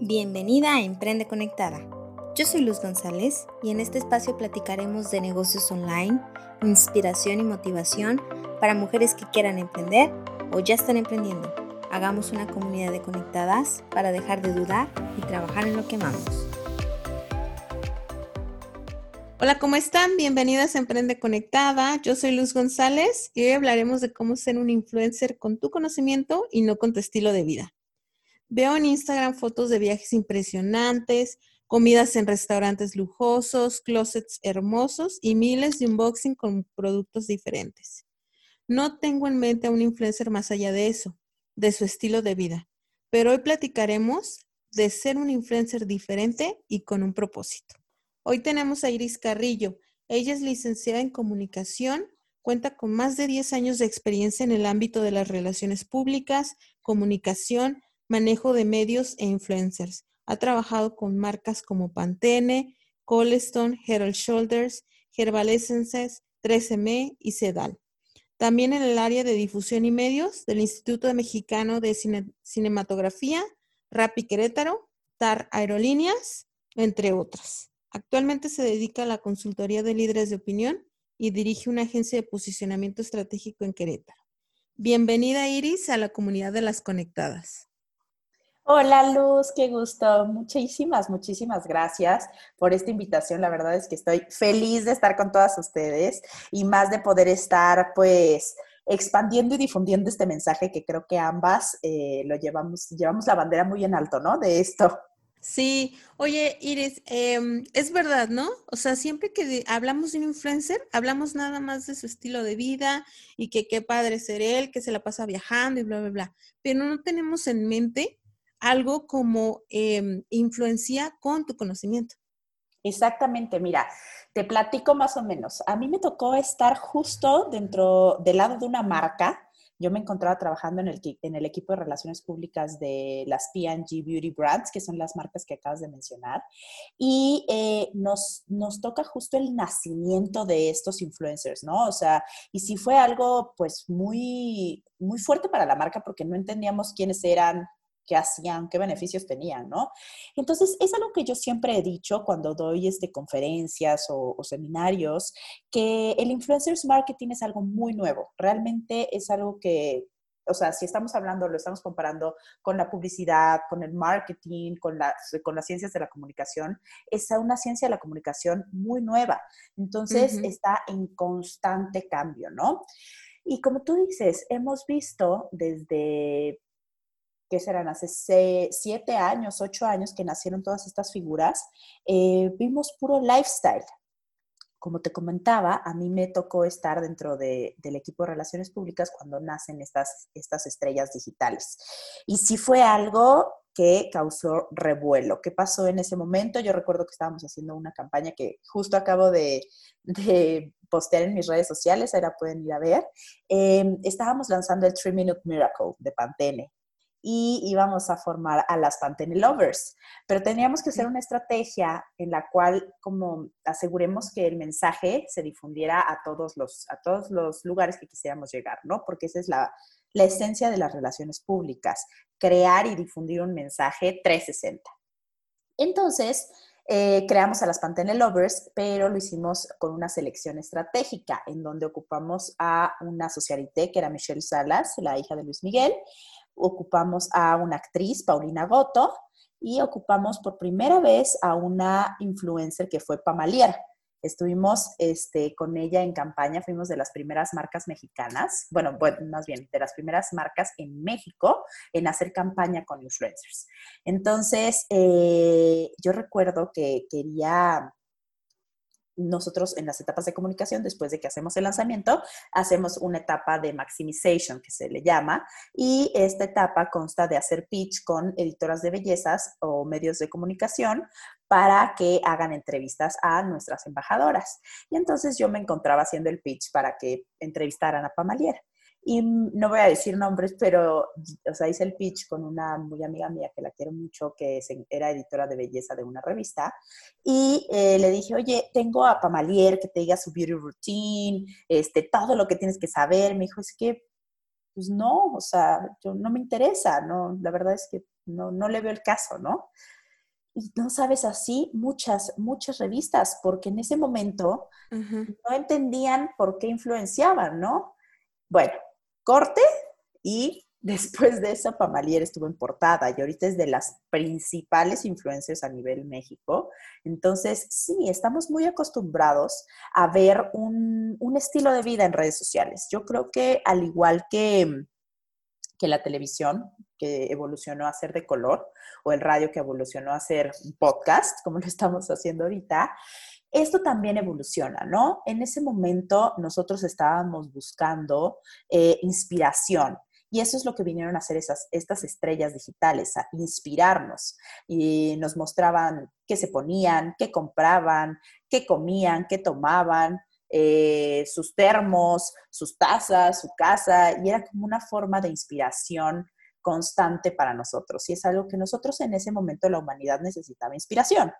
Bienvenida a Emprende Conectada. Yo soy Luz González y en este espacio platicaremos de negocios online, inspiración y motivación para mujeres que quieran emprender o ya están emprendiendo. Hagamos una comunidad de conectadas para dejar de dudar y trabajar en lo que amamos. Hola, ¿cómo están? Bienvenidas a Emprende Conectada. Yo soy Luz González y hoy hablaremos de cómo ser un influencer con tu conocimiento y no con tu estilo de vida. Veo en Instagram fotos de viajes impresionantes, comidas en restaurantes lujosos, closets hermosos y miles de unboxing con productos diferentes. No tengo en mente a un influencer más allá de eso, de su estilo de vida, pero hoy platicaremos de ser un influencer diferente y con un propósito. Hoy tenemos a Iris Carrillo. Ella es licenciada en comunicación, cuenta con más de 10 años de experiencia en el ámbito de las relaciones públicas, comunicación, manejo de medios e influencers. Ha trabajado con marcas como Pantene, Coleston, Herald Shoulders, Herbal Essences, 3M y Sedal. También en el área de difusión y medios del Instituto Mexicano de Cinematografía, Rappi Querétaro, TAR Aerolíneas, entre otras. Actualmente se dedica a la consultoría de líderes de opinión y dirige una agencia de posicionamiento estratégico en Querétaro. Bienvenida Iris a la comunidad de las conectadas. Hola Luz, qué gusto. Muchísimas, muchísimas gracias por esta invitación. La verdad es que estoy feliz de estar con todas ustedes y más de poder estar pues expandiendo y difundiendo este mensaje que creo que ambas eh, lo llevamos, llevamos la bandera muy en alto, ¿no? De esto. Sí, oye Iris, em, es verdad, ¿no? O sea, siempre que hablamos de un influencer, hablamos nada más de su estilo de vida y que qué padre ser él, que se la pasa viajando y bla, bla, bla, pero no tenemos en mente algo como eh, influencia con tu conocimiento. Exactamente, mira, te platico más o menos. A mí me tocó estar justo dentro del lado de una marca. Yo me encontraba trabajando en el, en el equipo de relaciones públicas de las P&G Beauty Brands, que son las marcas que acabas de mencionar, y eh, nos, nos toca justo el nacimiento de estos influencers, ¿no? O sea, y sí fue algo pues muy, muy fuerte para la marca porque no entendíamos quiénes eran, qué hacían, qué beneficios tenían, ¿no? Entonces, es algo que yo siempre he dicho cuando doy este, conferencias o, seminarios, que el influencers marketing es algo muy nuevo. Realmente es algo que o sea, si estamos hablando, lo estamos comparando con la publicidad, con el marketing, con las, con las ciencias de la comunicación, es una ciencia de la comunicación muy nueva. Entonces, está en constante cambio, ¿no? Y como tú dices, hemos visto desde que serán hace siete años, ocho años que nacieron todas estas figuras, eh, vimos puro lifestyle. Como te comentaba, a mí me tocó estar dentro del equipo de relaciones públicas cuando nacen estas, estas estrellas digitales. Y sí fue algo que causó revuelo. ¿Qué pasó en ese momento? Yo recuerdo que estábamos haciendo una campaña que justo acabo de, postear en mis redes sociales, ahora pueden ir a ver. Eh, estábamos lanzando el 3 Minute Miracle de Pantene y íbamos a formar a las Pantene Lovers. Pero teníamos que hacer una estrategia en la cual como aseguremos que el mensaje se difundiera a todos los, a todos los lugares que quisiéramos llegar, ¿no? Porque esa es la, la esencia de las relaciones públicas, crear y difundir un mensaje 360. Entonces, eh, creamos a las Pantene Lovers, pero lo hicimos con una selección estratégica, en donde ocupamos a una socialité, que era Michelle Salas, la hija de Luis Miguel, ocupamos a una actriz, Paulina Goto, y ocupamos por primera vez a una influencer que fue Pamalier. Estuvimos este, con ella en campaña, fuimos de las primeras marcas mexicanas, bueno, más bien de las primeras marcas en México en hacer campaña con influencers. Entonces, eh, yo recuerdo que quería nosotros en las etapas de comunicación, después de que hacemos el lanzamiento, hacemos una etapa de maximization, que se le llama, y esta etapa consta de hacer pitch con editoras de bellezas o medios de comunicación para que hagan entrevistas a nuestras embajadoras. Y entonces yo me encontraba haciendo el pitch para que entrevistaran a Pamalier. Y no voy a decir nombres, pero, o sea, hice el pitch con una muy amiga mía que la quiero mucho, que era editora de belleza de una revista. Y eh, le dije, oye, tengo a Pamalier que te diga su beauty routine, este, todo lo que tienes que saber. Me dijo, es que, pues no, o sea, yo, no me interesa, ¿no? La verdad es que no, no le veo el caso, ¿no? Y no sabes así muchas, muchas revistas, porque en ese momento no entendían por qué influenciaban, ¿no? Bueno, corte y Después de eso, Pamalier estuvo en portada y ahorita es de las principales influencers a nivel México. Entonces, sí, estamos muy acostumbrados a ver un, un estilo de vida en redes sociales. Yo creo que al igual que, que la televisión, que evolucionó a ser de color, o el radio que evolucionó a ser un podcast, como lo estamos haciendo ahorita, esto también evoluciona, ¿no? En ese momento nosotros estábamos buscando eh, inspiración, y eso es lo que vinieron a hacer esas, estas estrellas digitales, a inspirarnos. Y nos mostraban qué se ponían, qué compraban, qué comían, qué tomaban, eh, sus termos, sus tazas, su casa, y era como una forma de inspiración constante para nosotros. Y es algo que nosotros en ese momento la humanidad necesitaba inspiración.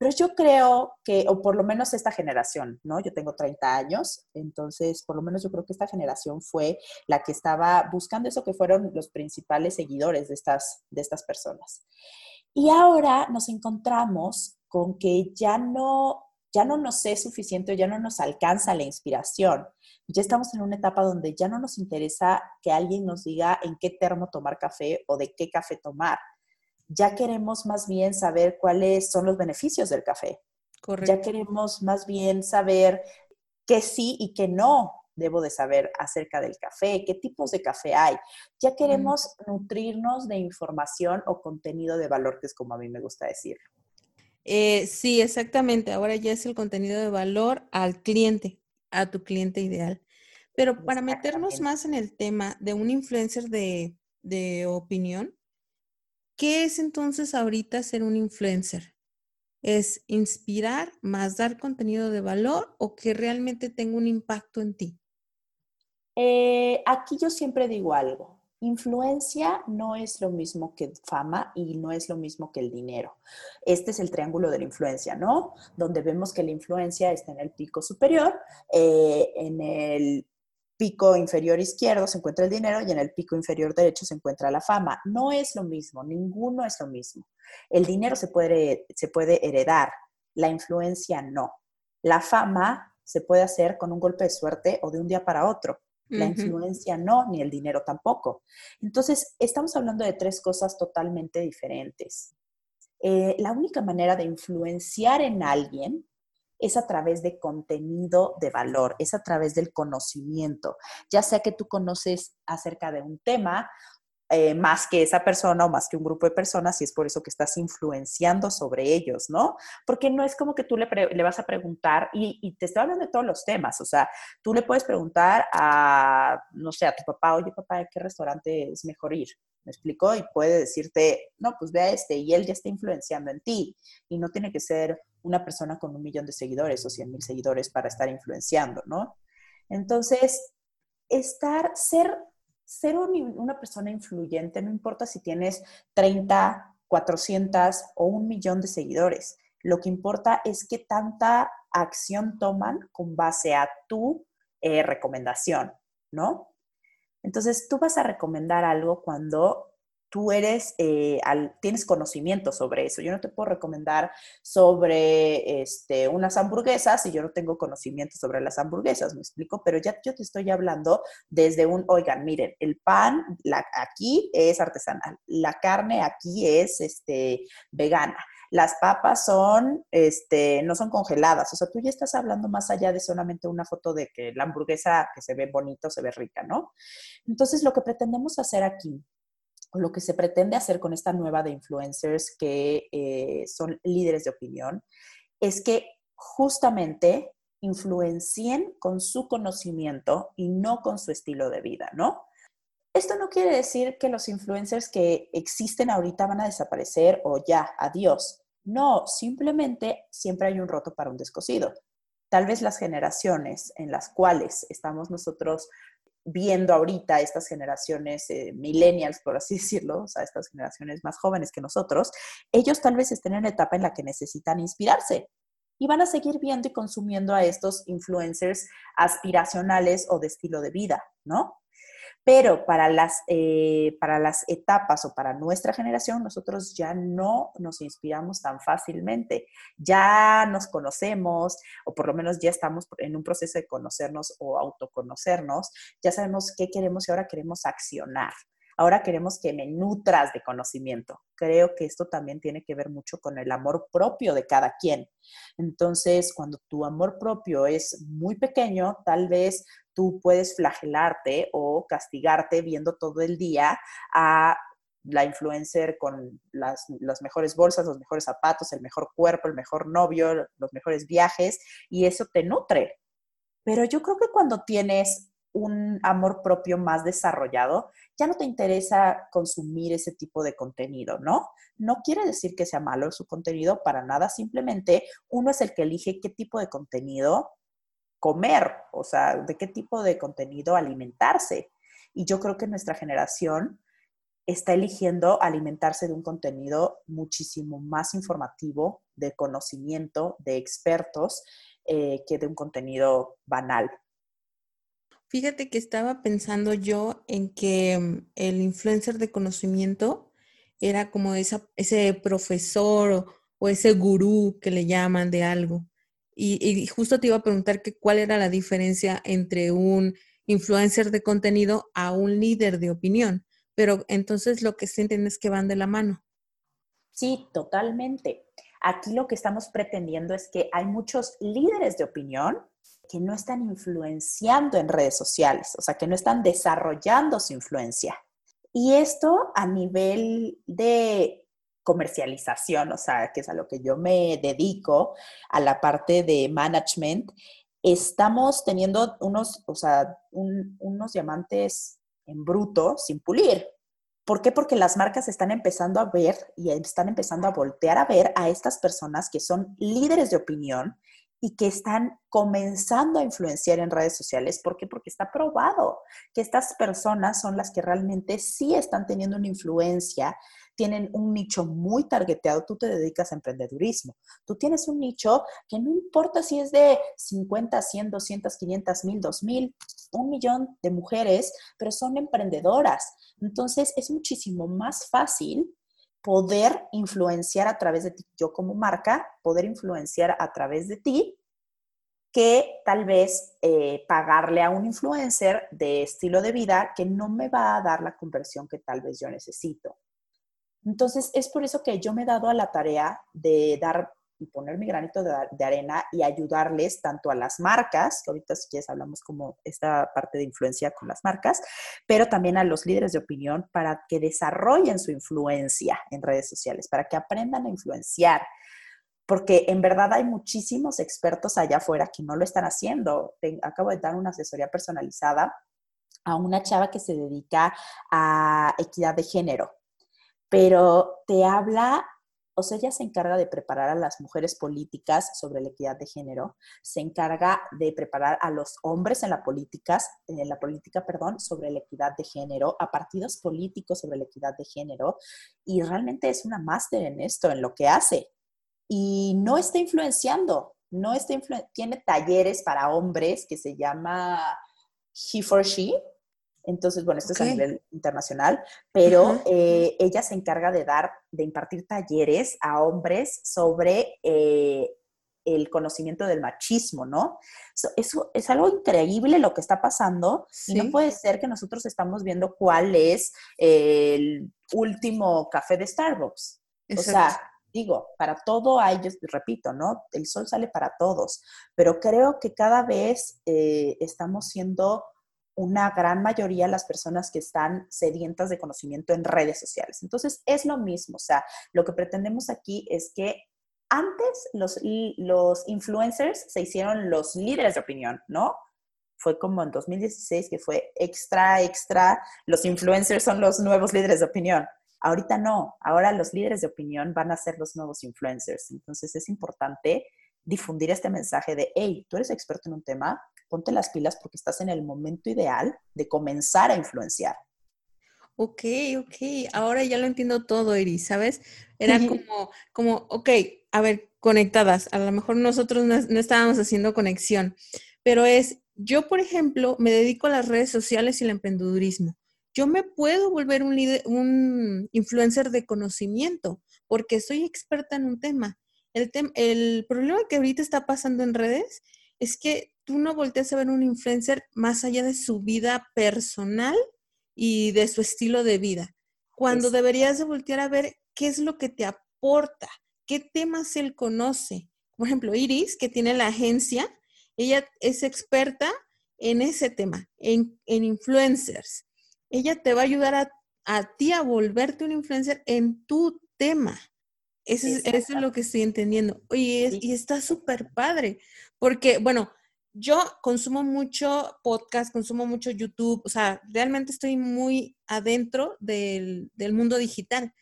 Pero yo creo que, o por lo menos esta generación, ¿no? Yo tengo 30 años, entonces por lo menos yo creo que esta generación fue la que estaba buscando eso que fueron los principales seguidores de estas, de estas personas. Y ahora nos encontramos con que ya no, ya no nos es suficiente ya no nos alcanza la inspiración. Ya estamos en una etapa donde ya no nos interesa que alguien nos diga en qué termo tomar café o de qué café tomar ya queremos más bien saber cuáles son los beneficios del café. Correcto. Ya queremos más bien saber qué sí y qué no debo de saber acerca del café, qué tipos de café hay. Ya queremos nutrirnos de información o contenido de valor, que es como a mí me gusta decirlo. Eh, sí, exactamente. Ahora ya es el contenido de valor al cliente, a tu cliente ideal. Pero para meternos más en el tema de un influencer de, de opinión, ¿Qué es entonces ahorita ser un influencer? ¿Es inspirar más dar contenido de valor o que realmente tenga un impacto en ti? Eh, aquí yo siempre digo algo. Influencia no es lo mismo que fama y no es lo mismo que el dinero. Este es el triángulo de la influencia, ¿no? Donde vemos que la influencia está en el pico superior, eh, en el pico inferior izquierdo se encuentra el dinero y en el pico inferior derecho se encuentra la fama. No es lo mismo, ninguno es lo mismo. El dinero se puede, se puede heredar, la influencia no. La fama se puede hacer con un golpe de suerte o de un día para otro. La influencia no, ni el dinero tampoco. Entonces, estamos hablando de tres cosas totalmente diferentes. Eh, la única manera de influenciar en alguien es a través de contenido de valor, es a través del conocimiento, ya sea que tú conoces acerca de un tema eh, más que esa persona o más que un grupo de personas y es por eso que estás influenciando sobre ellos, ¿no? Porque no es como que tú le, vas a preguntar y, te estoy hablando de todos los temas, o sea, tú le puedes preguntar a, no sé, a tu papá, oye papá, ¿a qué restaurante es mejor ir? ¿Me explico? Y puede decirte, no, pues ve a este y él ya está influenciando en ti y no tiene que ser una persona con un millón de seguidores o cien mil seguidores para estar influenciando, ¿no? Entonces, estar, ser ser una persona influyente, no importa si tienes 30, 400 o un millón de seguidores. Lo que importa es qué tanta acción toman con base a tu eh, recomendación, ¿no? Entonces, tú vas a recomendar algo cuando tú eres, eh, tienes conocimiento sobre eso. Yo no te puedo recomendar sobre este, unas hamburguesas si yo no tengo conocimiento sobre las hamburguesas, me explico, pero ya yo te estoy hablando desde un, oigan, miren, el pan aquí es artesanal, la carne aquí es este, vegana. Las papas son, este, no son congeladas. O sea, tú ya estás hablando más allá de solamente una foto de que la hamburguesa que se ve bonito, se ve rica, ¿no? Entonces, lo que pretendemos hacer aquí lo que se pretende hacer con esta nueva de influencers que eh, son líderes de opinión es que justamente influencien con su conocimiento y no con su estilo de vida, ¿no? Esto no quiere decir que los influencers que existen ahorita van a desaparecer o ya, adiós. No, simplemente siempre hay un roto para un descosido. Tal vez las generaciones en las cuales estamos nosotros viendo ahorita estas generaciones eh, millennials, por así decirlo, o sea, estas generaciones más jóvenes que nosotros, ellos tal vez estén en la etapa en la que necesitan inspirarse y van a seguir viendo y consumiendo a estos influencers aspiracionales o de estilo de vida, ¿no? Pero para las, eh, para las etapas o para nuestra generación, nosotros ya no nos inspiramos tan fácilmente. Ya nos conocemos, o por lo menos ya estamos en un proceso de conocernos o autoconocernos. Ya sabemos qué queremos y ahora queremos accionar. Ahora queremos que me nutras de conocimiento. Creo que esto también tiene que ver mucho con el amor propio de cada quien. Entonces, cuando tu amor propio es muy pequeño, tal vez tú puedes flagelarte o castigarte viendo todo el día a la influencer con las, las, mejores bolsas, los mejores zapatos, el mejor cuerpo, el mejor novio, los mejores viajes, y eso te nutre. Pero yo creo que cuando tienes un amor propio más desarrollado, ya no te interesa consumir ese tipo de contenido, ¿no? No quiere decir que sea malo su contenido, para nada, simplemente uno es el que elige qué tipo de contenido comer, o sea, de qué tipo de contenido alimentarse. Y yo creo que nuestra generación está eligiendo alimentarse de un contenido muchísimo más informativo, de conocimiento, de expertos, eh, que de un contenido banal. Fíjate que estaba pensando yo en que mm, el influencer de conocimiento era como esa, ese profesor o, ese gurú que le llaman de algo. Y, justo te iba a preguntar que cuál era la diferencia entre un influencer de contenido a un líder de opinión. Pero entonces lo que sienten es que van de la mano. Sí, totalmente. Aquí lo que estamos pretendiendo es que hay muchos líderes de opinión que no están influenciando en redes sociales, o sea, que no están desarrollando su influencia. Y esto a nivel de comercialización, o sea, que es a lo que yo me dedico, a la parte de management, estamos teniendo unos, o sea, unos diamantes en bruto sin pulir. ¿Por qué? Porque las marcas están empezando a ver y están empezando a voltear a ver a estas personas que son líderes de opinión y que están comenzando a influenciar en redes sociales. ¿Por qué? Porque está probado que estas personas son las que realmente sí están teniendo una influencia, tienen un nicho muy targeteado. Tú te dedicas a emprendedurismo. Tú tienes un nicho que no importa si es de 50, 100, 200, 500, 1000, 2000, un millón de mujeres, pero son emprendedoras. Entonces es muchísimo más fácil poder influenciar a través de ti, yo como marca, poder influenciar a través de ti, que tal vez eh, pagarle a un influencer de estilo de vida que no me va a dar la conversión que tal vez yo necesito. Entonces, es por eso que yo me he dado a la tarea de dar y poner mi granito de, arena y ayudarles tanto a las marcas, que ahorita si quieres hablamos como esta parte de influencia con las marcas, pero también a los líderes de opinión para que desarrollen su influencia en redes sociales, para que aprendan a influenciar, porque en verdad hay muchísimos expertos allá afuera que no lo están haciendo. acabo de dar una asesoría personalizada a una chava que se dedica a equidad de género, pero te habla o sea, ella se encarga de preparar a las mujeres políticas sobre la equidad de género, se encarga de preparar a los hombres en la política, en la política, perdón, sobre la equidad de género, a partidos políticos sobre la equidad de género, y realmente es una máster en esto, en lo que hace. Y no está influenciando, no está tiene talleres para hombres que se llama He for She, entonces, bueno, esto es a nivel internacional, pero eh, ella se encarga de dar, de impartir talleres a hombres sobre eh, el conocimiento del machismo, ¿no? eso es algo increíble lo que está pasando y no puede ser que nosotros estamos viendo cuál es el último café de Starbucks. O sea, digo, para todo hay, yo repito, ¿no? El sol sale para todos, pero creo que cada vez eh, estamos siendo una gran mayoría de las personas que están sedientas de conocimiento en redes sociales. Entonces, es lo mismo, o sea, lo que pretendemos aquí es que antes los, los influencers se hicieron los líderes de opinión, ¿no? Fue como en 2016 que fue extra, extra, los influencers son los nuevos líderes de opinión. Ahorita no, ahora los líderes de opinión van a ser los nuevos influencers. Entonces es importante difundir este mensaje de, hey, tú eres experto en un tema, ponte las pilas porque estás en el momento ideal de comenzar a influenciar. Ok, ok, ahora ya lo entiendo todo, Iris, ¿sabes? Era como, como, ok, a ver, conectadas, a lo mejor nosotros no, estábamos haciendo conexión, pero es, yo, por ejemplo, me dedico a las redes sociales y el emprendedurismo. Yo me puedo volver un, un influencer de conocimiento porque soy experta en un tema. El, el problema que ahorita está pasando en redes es que tú no volteas a ver un influencer más allá de su vida personal y de su estilo de vida, cuando deberías de voltear a ver qué es lo que te aporta, qué temas él conoce. Por ejemplo, Iris, que tiene la agencia, ella es experta en ese tema, en, influencers. Ella te va a ayudar a, a, ti a volverte un influencer en tu tema. Eso es, lo que estoy entendiendo. Oye, y está súper padre, porque, bueno, yo consumo mucho podcast, consumo mucho YouTube, o sea, realmente estoy muy adentro del, mundo digital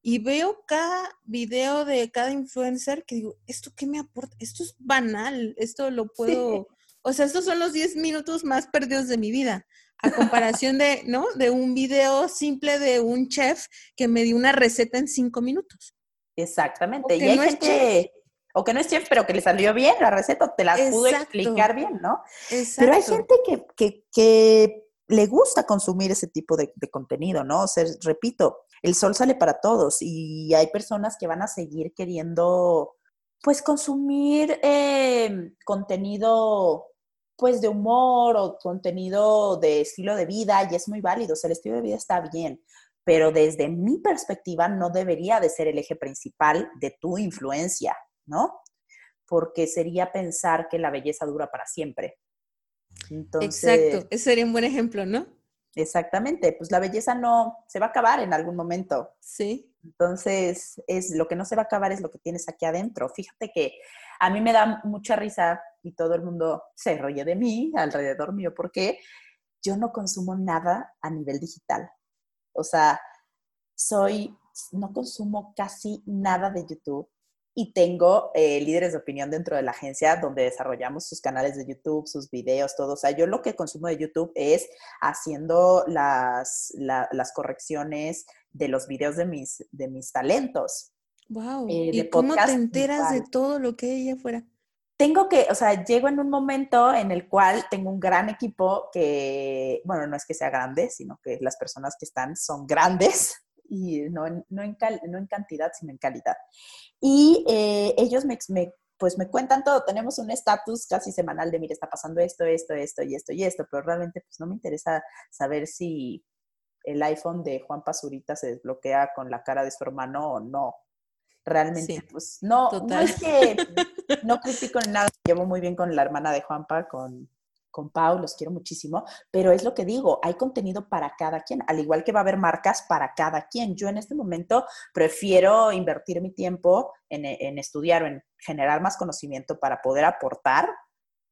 y veo cada video de cada influencer que digo, ¿esto qué me aporta? Esto es banal, esto lo puedo, o sea, estos son los 10 minutos más perdidos de mi vida, a comparación de, ¿no? De un video simple de un chef que me dio una receta en 5 minutos. Exactamente, y hay gente o que no es chef, pero que le salió bien la receta, te la pudo explicar bien, ¿no? Pero hay gente que, le gusta consumir ese tipo de, contenido, ¿no? O sea, repito, el sol sale para todos y hay personas que van a seguir queriendo, pues, consumir em, contenido, pues, de humor o contenido de estilo de vida y es muy válido, o sea, el estilo de vida está bien, pero desde mi perspectiva no debería de ser el eje principal de tu influencia. ¿No? Porque sería pensar que la belleza dura para siempre. Exacto, ese sería un buen ejemplo, ¿no? Exactamente, pues la belleza no se va a acabar en algún momento. Sí. Entonces, es lo que no se va a acabar es lo que tienes aquí adentro. Fíjate que a mí me da mucha risa y todo el mundo se ríe de mí alrededor mío porque yo no consumo nada a nivel digital. O sea, soy no consumo casi nada de YouTube y tengo eh, líderes de opinión dentro de la agencia donde desarrollamos sus canales de YouTube, sus videos, todo. O sea, yo lo que consumo de YouTube es haciendo las, las correcciones de los videos de mis, de mis talentos. Wow. Eh, ¿Y cómo te enteras de todo lo que hay afuera? Tengo que, o sea, llego en un momento en el cual tengo un gran equipo que, bueno, no es que sea grande, sino que las personas que están son grandes y no no en, no en cantidad, sino en calidad. Y eh, ellos me, pues me cuentan todo. Tenemos un estatus casi semanal de, mire, está pasando esto, esto, esto y esto y esto, pero realmente pues no me interesa saber si el iPhone de Juan Pazurita se desbloquea con la cara de su hermano o no. Realmente, pues no, no es que no critico en nada, llevo muy bien con la hermana de Juanpa, con con Pau, los quiero muchísimo, pero es lo que digo, hay contenido para cada quien, al igual que va a haber marcas para cada quien. Yo en este momento prefiero invertir mi tiempo en, estudiar o en generar más conocimiento para poder aportar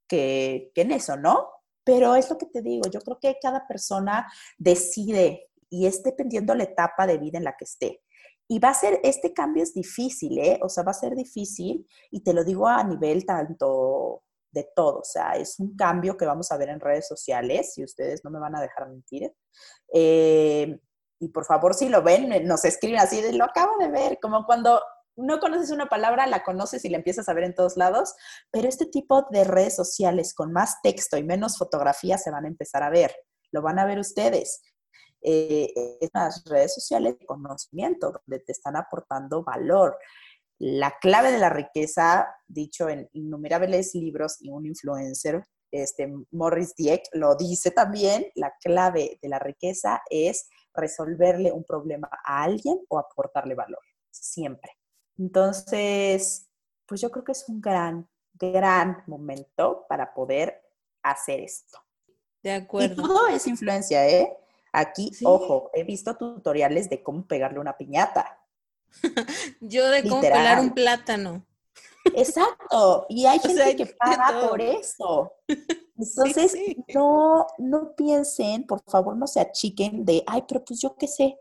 que, que en eso, ¿no? Pero es lo que te digo, yo creo que cada persona decide y es dependiendo la etapa de vida en la que esté. Y va a ser, este cambio es difícil, ¿eh? O sea, va a ser difícil y te lo digo a nivel tanto de todo. O sea, es un cambio que vamos a ver en redes sociales, y ustedes no me van a dejar mentir. Eh, y por favor, si lo ven, nos escriben así lo acabo de ver, como cuando no conoces una palabra, la conoces y la empiezas a ver en todos lados, pero este tipo de redes sociales con más texto y menos fotografías se van a empezar a ver, lo van a ver ustedes. Eh, las redes sociales de conocimiento, donde te están aportando valor. La clave de la riqueza, dicho en innumerables libros y un influencer, este, Morris Dieck lo dice también, la clave de la riqueza es resolverle un problema a alguien o aportarle valor, siempre. Entonces, pues yo creo que es un gran, gran momento para poder hacer esto. De acuerdo. Y todo es influencia, ¿eh? Aquí, ojo, he visto tutoriales de cómo pegarle una piñata. Yo de cómo pelar un plátano. Exacto, y hay gente que paga por eso. Entonces, No, no piensen, por favor, no se achiquen de, ay, pero pues yo qué sé.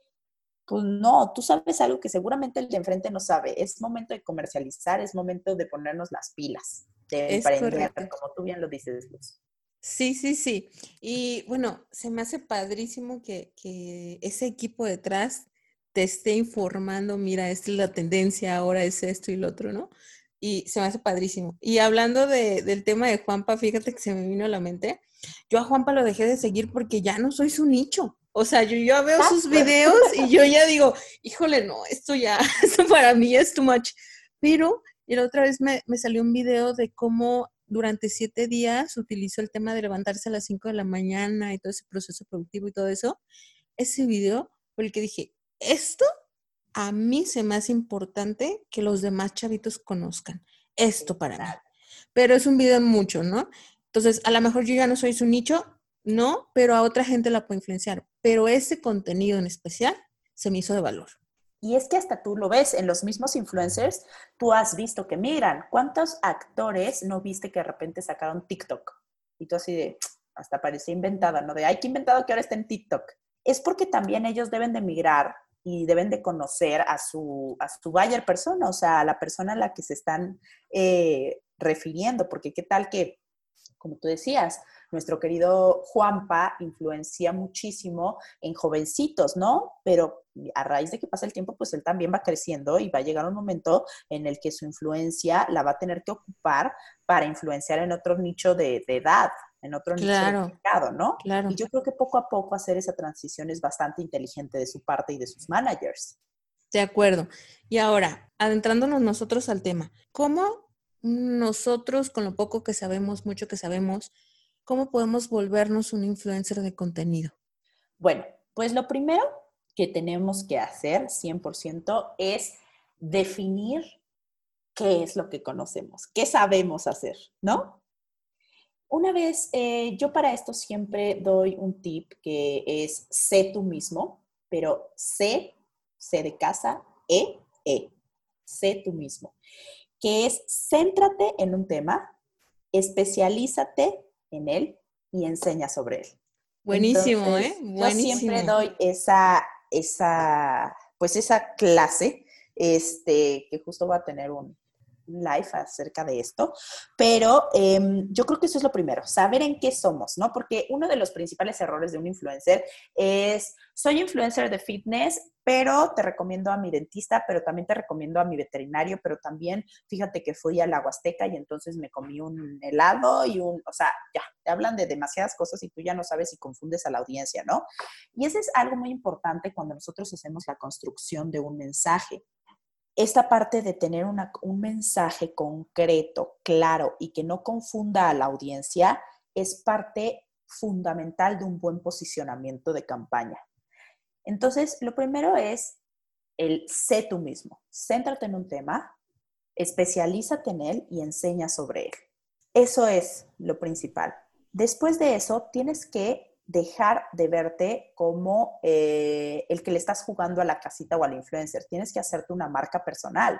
Pues no, tú sabes algo que seguramente el de enfrente no sabe. Es momento de comercializar, es momento de ponernos las pilas, de emprender, como tú bien lo dices, Luz. Sí, sí, sí. Y bueno, se me hace padrísimo que, que ese equipo detrás te esté informando, mira, esta es la tendencia, ahora es esto y lo otro, ¿no? Y se me hace padrísimo. Y hablando de, del tema de Juanpa, fíjate que se me vino a la mente. Yo a Juanpa lo dejé de seguir porque ya no soy su nicho. O sea, yo ya veo sus videos y yo ya digo, híjole, no, esto ya, esto para mí es too much. Pero la otra vez me, me salió un video de cómo durante siete días utilizó el tema de levantarse a las cinco de la mañana y todo ese proceso productivo y todo eso. Ese video fue el que dije, esto a mí se me hace importante que los demás chavitos conozcan. Esto para mí. Pero es un video mucho, ¿no? Entonces, a lo mejor yo ya no soy su nicho, no, pero a otra gente la puede influenciar. Pero ese contenido en especial se me hizo de valor. Y es que hasta tú lo ves en los mismos influencers, tú has visto que miran, ¿cuántos actores no viste que de repente sacaron TikTok? Y tú así de, hasta parecía inventada, ¿no? De, ay, qué inventado que ahora está en TikTok. Es porque también ellos deben de migrar y deben de conocer a su, a su buyer persona, o sea, a la persona a la que se están eh, refiriendo, porque qué tal que, como tú decías, nuestro querido Juanpa influencia muchísimo en jovencitos, ¿no? Pero a raíz de que pasa el tiempo, pues él también va creciendo y va a llegar un momento en el que su influencia la va a tener que ocupar para influenciar en otro nicho de, edad, en otro nicho de mercado, ¿no? Claro. Y yo creo que poco a poco hacer esa transición es bastante inteligente de su parte y de sus managers. De acuerdo. Y ahora, adentrándonos nosotros al tema, ¿cómo nosotros, con lo poco que sabemos, mucho que sabemos, ¿cómo podemos volvernos un influencer de contenido? Bueno, pues lo primero que tenemos que hacer 100% es definir qué es lo que conocemos, qué sabemos hacer, ¿no? Una vez, eh, yo para esto siempre doy un tip que es sé tú mismo, pero sé, sé de casa, e, e, sé tú mismo, que es céntrate en un tema, especialízate en él y enseña sobre él. Buenísimo, ¿eh? Yo siempre doy esa, esa, pues esa clase, este, que justo va a tener un, live acerca de esto, pero em, yo creo que eso es lo primero, saber en qué somos, ¿no? Porque uno de los principales errores de un influencer es, soy influencer de fitness, pero te recomiendo a mi dentista, pero también te recomiendo a mi veterinario, pero también fíjate que fui a la Huasteca y entonces me comí un helado y un, o sea, ya, te hablan de demasiadas cosas y tú ya no sabes si confundes a la audiencia, ¿no? Y eso es algo muy importante cuando nosotros hacemos la construcción de un mensaje esta parte de tener un mensaje concreto, claro y que no confunda a la audiencia es parte fundamental de un buen posicionamiento de campaña. Entonces, lo primero es el sé tú mismo. Céntrate en un tema, especialízate en él y enseña sobre él. Eso es lo principal. Después de eso, tienes que dejar de verte como eh, el que le estás jugando a la casita o al influencer. Tienes que hacerte una marca personal.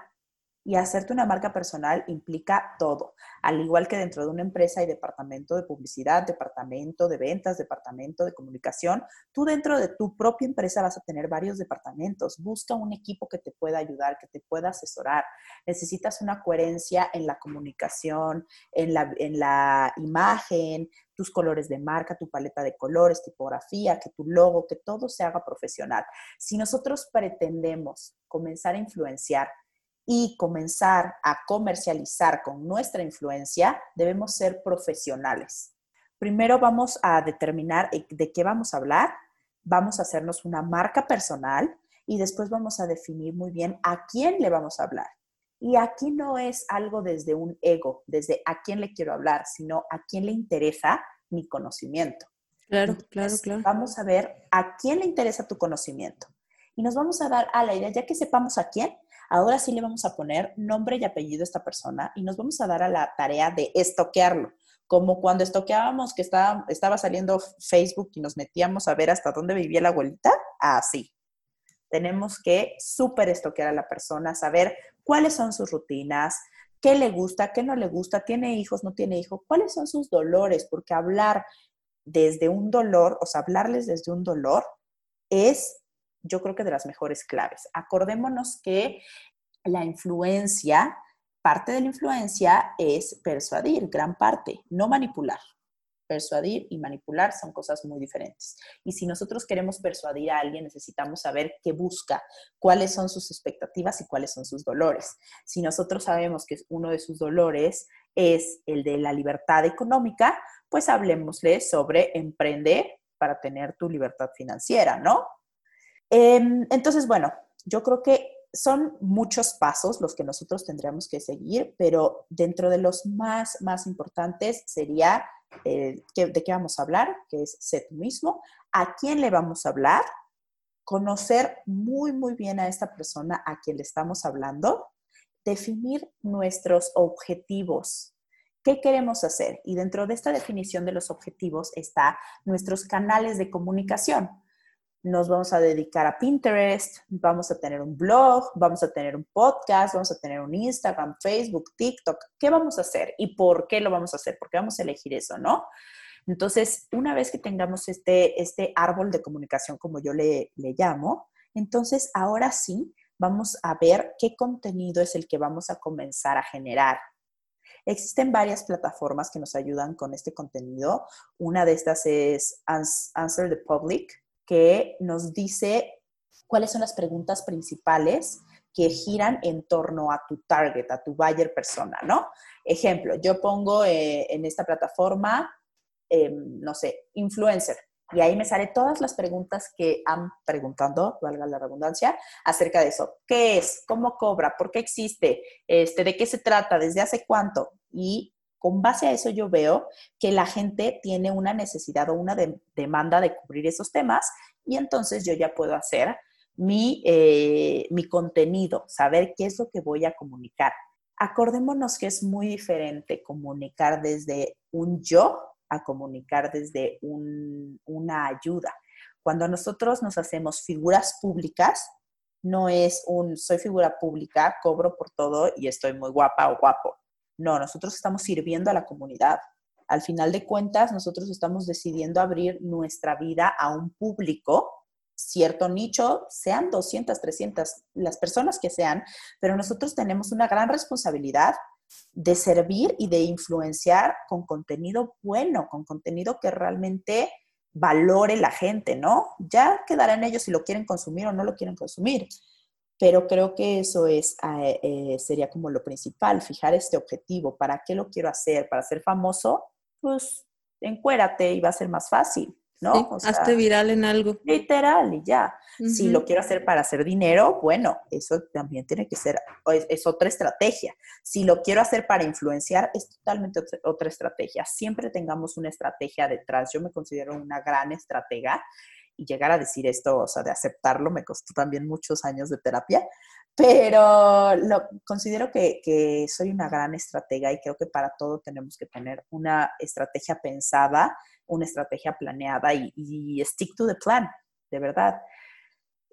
Y hacerte una marca personal implica todo. Al igual que dentro de una empresa hay departamento de publicidad, departamento de ventas, departamento de comunicación, tú dentro de tu propia empresa vas a tener varios departamentos. Busca un equipo que te pueda ayudar, que te pueda asesorar. Necesitas una coherencia en la comunicación, en la, en la imagen, tus colores de marca, tu paleta de colores, tipografía, que tu logo, que todo se haga profesional. Si nosotros pretendemos comenzar a influenciar y comenzar a comercializar con nuestra influencia, debemos ser profesionales. Primero vamos a determinar de qué vamos a hablar, vamos a hacernos una marca personal y después vamos a definir muy bien a quién le vamos a hablar. Y aquí no es algo desde un ego, desde a quién le quiero hablar, sino a quién le interesa mi conocimiento. Claro, claro, claro. Vamos a ver a quién le interesa tu conocimiento. Y nos vamos a dar a la idea, ya que sepamos a quién, ahora sí le vamos a poner nombre y apellido a esta persona y nos vamos a dar a la tarea de estoquearlo. Como cuando estoqueábamos que estaba, estaba saliendo Facebook y nos metíamos a ver hasta dónde vivía la abuelita, así. Tenemos que súper estoquear a la persona, saber cuáles son sus rutinas, qué le gusta, qué no le gusta, tiene hijos, no tiene hijos, cuáles son sus dolores, porque hablar desde un dolor, o sea, hablarles desde un dolor es, yo creo que de las mejores claves. Acordémonos que la influencia, parte de la influencia es persuadir, gran parte, no manipular. Persuadir y manipular son cosas muy diferentes. Y si nosotros queremos persuadir a alguien, necesitamos saber qué busca, cuáles son sus expectativas y cuáles son sus dolores. Si nosotros sabemos que uno de sus dolores es el de la libertad económica, pues hablemosle sobre emprender para tener tu libertad financiera, ¿no? Em, entonces, bueno, yo creo que son muchos pasos los que nosotros tendríamos que seguir, pero dentro de los más, más importantes sería eh, de qué vamos a hablar, que es ser tú mismo, a quién le vamos a hablar, conocer muy, muy bien a esta persona a quien le estamos hablando, definir nuestros objetivos. ¿Qué queremos hacer? Y dentro de esta definición de los objetivos está nuestros canales de comunicación nos vamos a dedicar a Pinterest, vamos a tener un blog, vamos a tener un podcast, vamos a tener un Instagram, Facebook, TikTok. ¿Qué vamos a hacer y por qué lo vamos a hacer? Porque vamos a elegir eso, ¿no? Entonces, una vez que tengamos este, este árbol de comunicación, como yo le, le llamo, entonces ahora sí vamos a ver qué contenido es el que vamos a comenzar a generar. Existen varias plataformas que nos ayudan con este contenido. Una de estas es Answer the Public, que nos dice cuáles son las preguntas principales que giran en torno a tu target, a tu buyer persona, ¿no? Ejemplo, yo pongo eh, en esta plataforma, em, no sé, influencer, y ahí me sale todas las preguntas que han preguntando, valga la redundancia, acerca de eso. ¿Qué es? ¿Cómo cobra? ¿Por qué existe? Este, ¿De qué se trata? ¿Desde hace cuánto? Y con base a eso yo veo que la gente tiene una necesidad o una demanda de cubrir esos temas y entonces yo ya puedo hacer mi, eh, mi contenido, saber qué es lo que voy a comunicar. Acordémonos que es muy diferente comunicar desde un yo a comunicar desde una ayuda. Cuando nosotros nos hacemos figuras públicas, no es un soy figura pública, cobro por todo y estoy muy guapa o guapo. No, nosotros estamos sirviendo a la comunidad. Al final de cuentas, nosotros estamos decidiendo abrir nuestra vida a un público, cierto nicho, sean 200, 300, las personas que sean, pero nosotros tenemos una gran responsabilidad de servir y de influenciar con contenido bueno, con contenido que realmente valore la gente, ¿no? Ya quedará en ellos si lo quieren consumir o no lo quieren consumir pero creo que eso es, eh, eh, sería como lo principal, fijar este objetivo, ¿para qué lo quiero hacer? ¿Para ser famoso? Pues encuérate y va a ser más fácil, ¿no? hazte viral en algo. Literal y ya. Si lo quiero hacer para hacer dinero, bueno, eso también tiene que ser, es, otra estrategia. Si lo quiero hacer para influenciar, es totalmente otra estrategia. Siempre tengamos una estrategia detrás. Yo me considero una gran estratega y llegar a decir esto, o sea, de aceptarlo, me costó también muchos años de terapia, pero lo, considero que, que, soy una gran estratega y creo que para todo tenemos que tener una estrategia pensada, una estrategia planeada y, y stick to the plan, de verdad.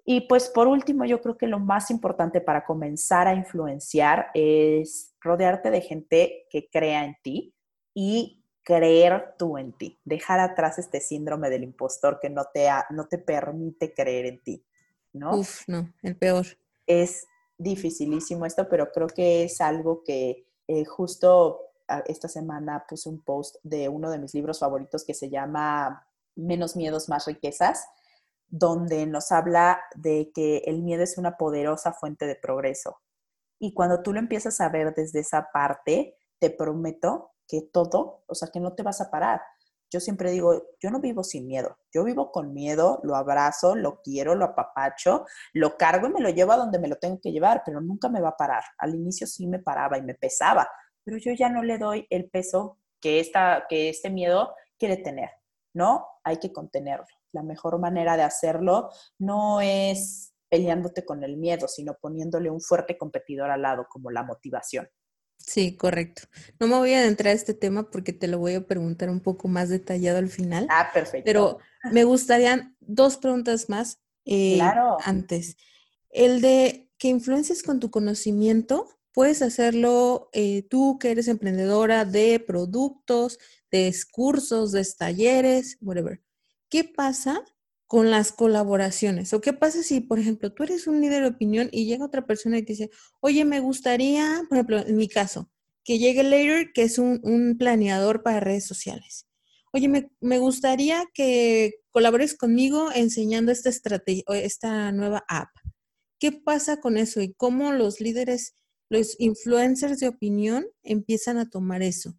Y pues por último, yo creo que lo más importante para comenzar a influenciar es rodearte de gente que crea en ti y creer tú en ti, dejar atrás este síndrome del impostor que no te, no te permite creer en ti, ¿no? Uf, no, el peor. Es dificilísimo esto, pero creo que es algo que eh, justo ah, esta semana puse un post de uno de mis libros favoritos que se llama Menos miedos, más riquezas, donde nos habla de que el miedo es una poderosa fuente de progreso. Y cuando tú lo empiezas a ver desde esa parte, te prometo que todo, o sea, que no te vas a parar. Yo siempre digo, yo no vivo sin miedo, yo vivo con miedo, lo abrazo, lo quiero, lo apapacho, lo cargo y me lo llevo a donde me lo tengo que llevar, pero nunca me va a parar. Al inicio sí me paraba y me pesaba, pero yo ya no le doy el peso que, esta, que este miedo quiere tener, ¿no? Hay que contenerlo. La mejor manera de hacerlo no es peleándote con el miedo, sino poniéndole un fuerte competidor al lado, como la motivación. Sí, correcto. No me voy a adentrar a este tema porque te lo voy a preguntar un poco más detallado al final. Ah, perfecto. Pero me gustarían dos preguntas más eh, antes. El de que influencies con tu conocimiento, puedes hacerlo eh, tú que eres emprendedora de productos, de cursos, de talleres, whatever. ¿Qué pasa con las colaboraciones? ¿O qué pasa si, por ejemplo, tú eres un líder de opinión y llega otra persona y te dice, oye, me gustaría, por ejemplo, en mi caso, que llegue Later, que es un, planeador para redes sociales. oye, me, me gustaría que colabores conmigo enseñando esta estrategia, esta nueva app. ¿Qué pasa con eso y cómo los líderes, los influencers de opinión empiezan a tomar eso?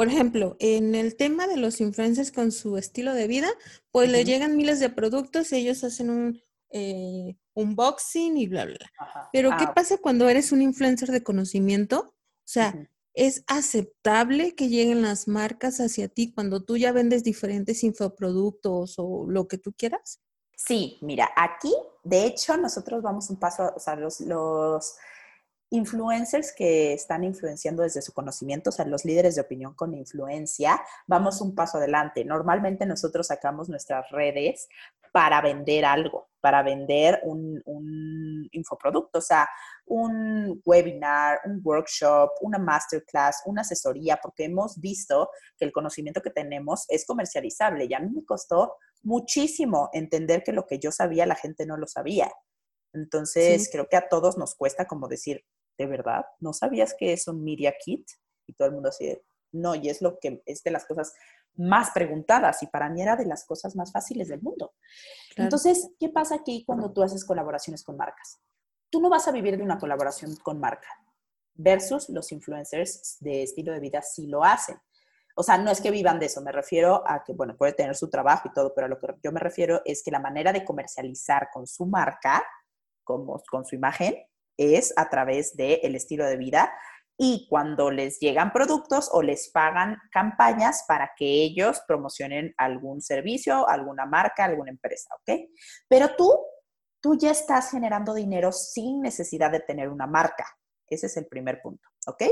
Por ejemplo, en el tema de los influencers con su estilo de vida, pues le llegan miles de productos y ellos hacen un eh, unboxing y bla, bla, bla. Pero ¿qué ah, pasa cuando eres un influencer de conocimiento? O sea, ¿es aceptable que lleguen las marcas hacia ti cuando tú ya vendes diferentes infoproductos o lo que tú quieras? Sí, mira, aquí, de hecho, nosotros vamos un paso, o sea, los, los influencers que están influenciando desde su conocimiento, o sea, los líderes de opinión con influencia, vamos un paso adelante. Normalmente nosotros sacamos nuestras redes para vender algo, para vender un, un infoproducto, o sea, un webinar, un workshop, una masterclass, una asesoría, porque hemos visto que el conocimiento que tenemos es comercializable y a mí me costó muchísimo entender que lo que yo sabía la gente no lo sabía. Entonces, creo que a todos nos cuesta como decir, ¿de verdad? ¿No sabías que es un Media Kit? Y todo el mundo así no, y es lo que es de las cosas más preguntadas y para mí era de las cosas más fáciles del mundo. Entonces, ¿qué pasa aquí cuando tú haces colaboraciones con marcas? Tú no vas a vivir de una colaboración con marca versus los influencers de estilo de vida sí lo hacen. O sea, no es que vivan de eso, me refiero a que, bueno, puede tener su trabajo y todo, pero a lo que yo me refiero es que la manera de comercializar con su marca, como, con su imagen, es a través del estilo de vida y cuando les llegan productos o les pagan campañas para que ellos promocionen algún servicio, alguna marca, alguna empresa, ¿ok? Pero tú, tú ya estás generando dinero sin necesidad de tener una marca. Ese es el primer punto, ¿ok?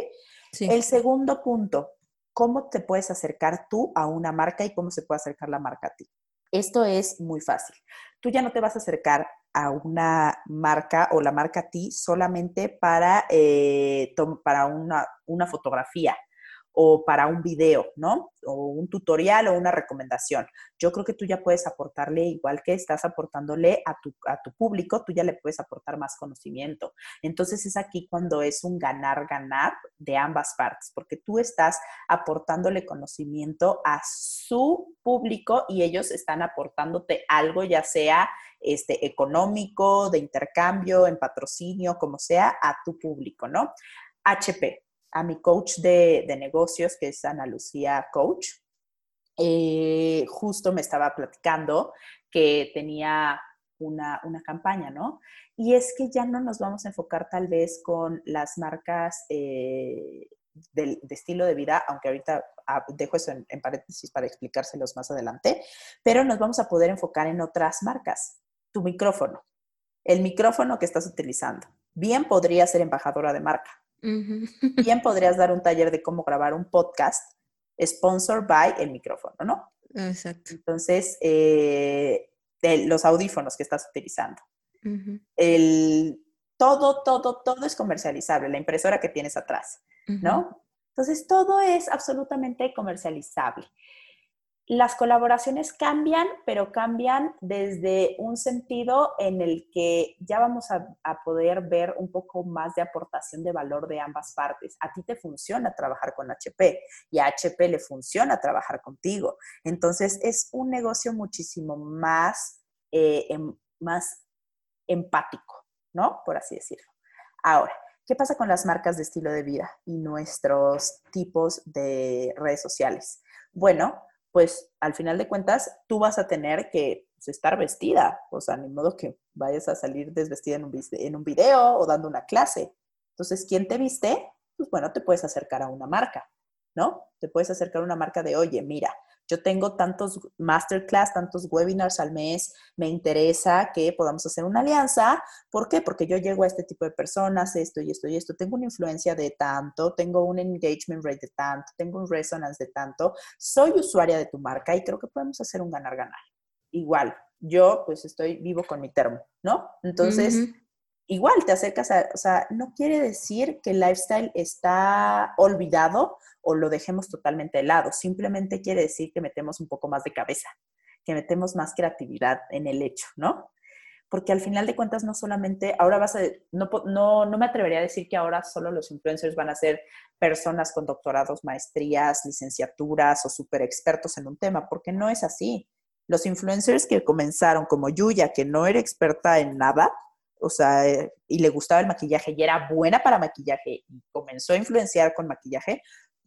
El segundo punto, ¿cómo te puedes acercar tú a una marca y cómo se puede acercar la marca a ti? Esto es muy fácil. Tú ya no te vas a acercar a una marca o la marca a ti solamente para, eh, para una, una fotografía o para un video, ¿no? O un tutorial o una recomendación. Yo creo que tú ya puedes aportarle, igual que estás aportándole a tu, a tu público, tú ya le puedes aportar más conocimiento. Entonces es aquí cuando es un ganar-ganar de ambas partes, porque tú estás aportándole conocimiento a su público y ellos están aportándote algo, ya sea este, económico, de intercambio, en patrocinio, como sea, a tu público, ¿no? HP, a mi coach de, negocios, que es Ana Lucía Coach, eh, justo me estaba platicando que tenía una, campaña, ¿no? Y es que ya no nos vamos a enfocar tal vez con las marcas eh, de, estilo de vida, aunque ahorita ah, dejo eso en, paréntesis para explicárselos más adelante, pero nos vamos a poder enfocar en otras marcas. Tu micrófono, el micrófono que estás utilizando. Bien podría ser embajadora de marca, Bien podrías dar un taller de cómo grabar un podcast sponsored by el micrófono, ¿no? Exacto. Entonces, eh, los audífonos que estás utilizando. el, todo, todo, todo es comercializable, la impresora que tienes atrás, ¿no? Entonces, todo es absolutamente comercializable las colaboraciones cambian, pero cambian desde un sentido en el que ya vamos a, poder ver un poco más de aportación de valor de ambas partes. A ti te funciona trabajar con HP y a HP le funciona trabajar contigo. Entonces es un negocio muchísimo más, eh, em, más empático, ¿no? Por así decirlo. Ahora, ¿qué pasa con las marcas de estilo de vida y nuestros tipos de redes sociales? Bueno, pues al final de cuentas tú vas a tener que pues, estar vestida, o sea, ni modo que vayas a salir desvestida en un, en un video o dando una clase. Entonces, ¿quién te viste? Pues bueno, te puedes acercar a una marca, ¿no? Te puedes acercar a una marca de, oye, mira, yo tengo tantos masterclass, tantos webinars al mes, me interesa que podamos hacer una alianza. ¿Por qué? Porque yo llego a este tipo de personas, esto y esto y esto, tengo una influencia de tanto, tengo un engagement rate de tanto, tengo un resonance de tanto, soy usuaria de tu marca y creo que podemos hacer un ganar-ganar. Igual, yo pues estoy vivo con mi termo, ¿no? Entonces, igual te acercas a, o sea, no quiere decir que el lifestyle está olvidado o lo dejemos totalmente de lado, simplemente quiere decir que metemos un poco más de cabeza, que metemos más creatividad en el hecho, ¿no? porque al final de cuentas no solamente, ahora vas a, no, no, no me atrevería a decir que ahora solo los influencers van a ser personas con doctorados, maestrías, licenciaturas o super expertos en un tema, porque no es así. Los influencers que comenzaron como Yuya, que no era experta en nada, o sea, eh, y le gustaba el maquillaje y era buena para maquillaje y comenzó a influenciar con maquillaje,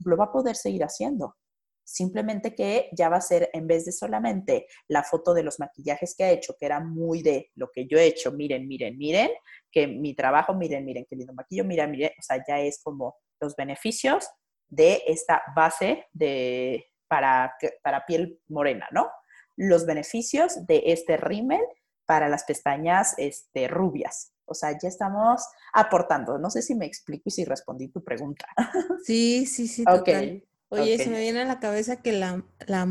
lo va a poder seguir haciendo. Simplemente que ya va a ser, en vez de solamente la foto de los maquillajes que ha hecho, que era muy de lo que yo he hecho, miren, miren, miren, que mi trabajo, miren, miren, qué lindo maquillo, miren, miren, o sea, ya es como los beneficios de esta base de, para, para piel morena, ¿no? Los beneficios de este rímel para las pestañas este, rubias. O sea, ya estamos aportando. No sé si me explico y si respondí tu pregunta. Sí, sí, sí. Total. Oye, se me viene a la cabeza que la, la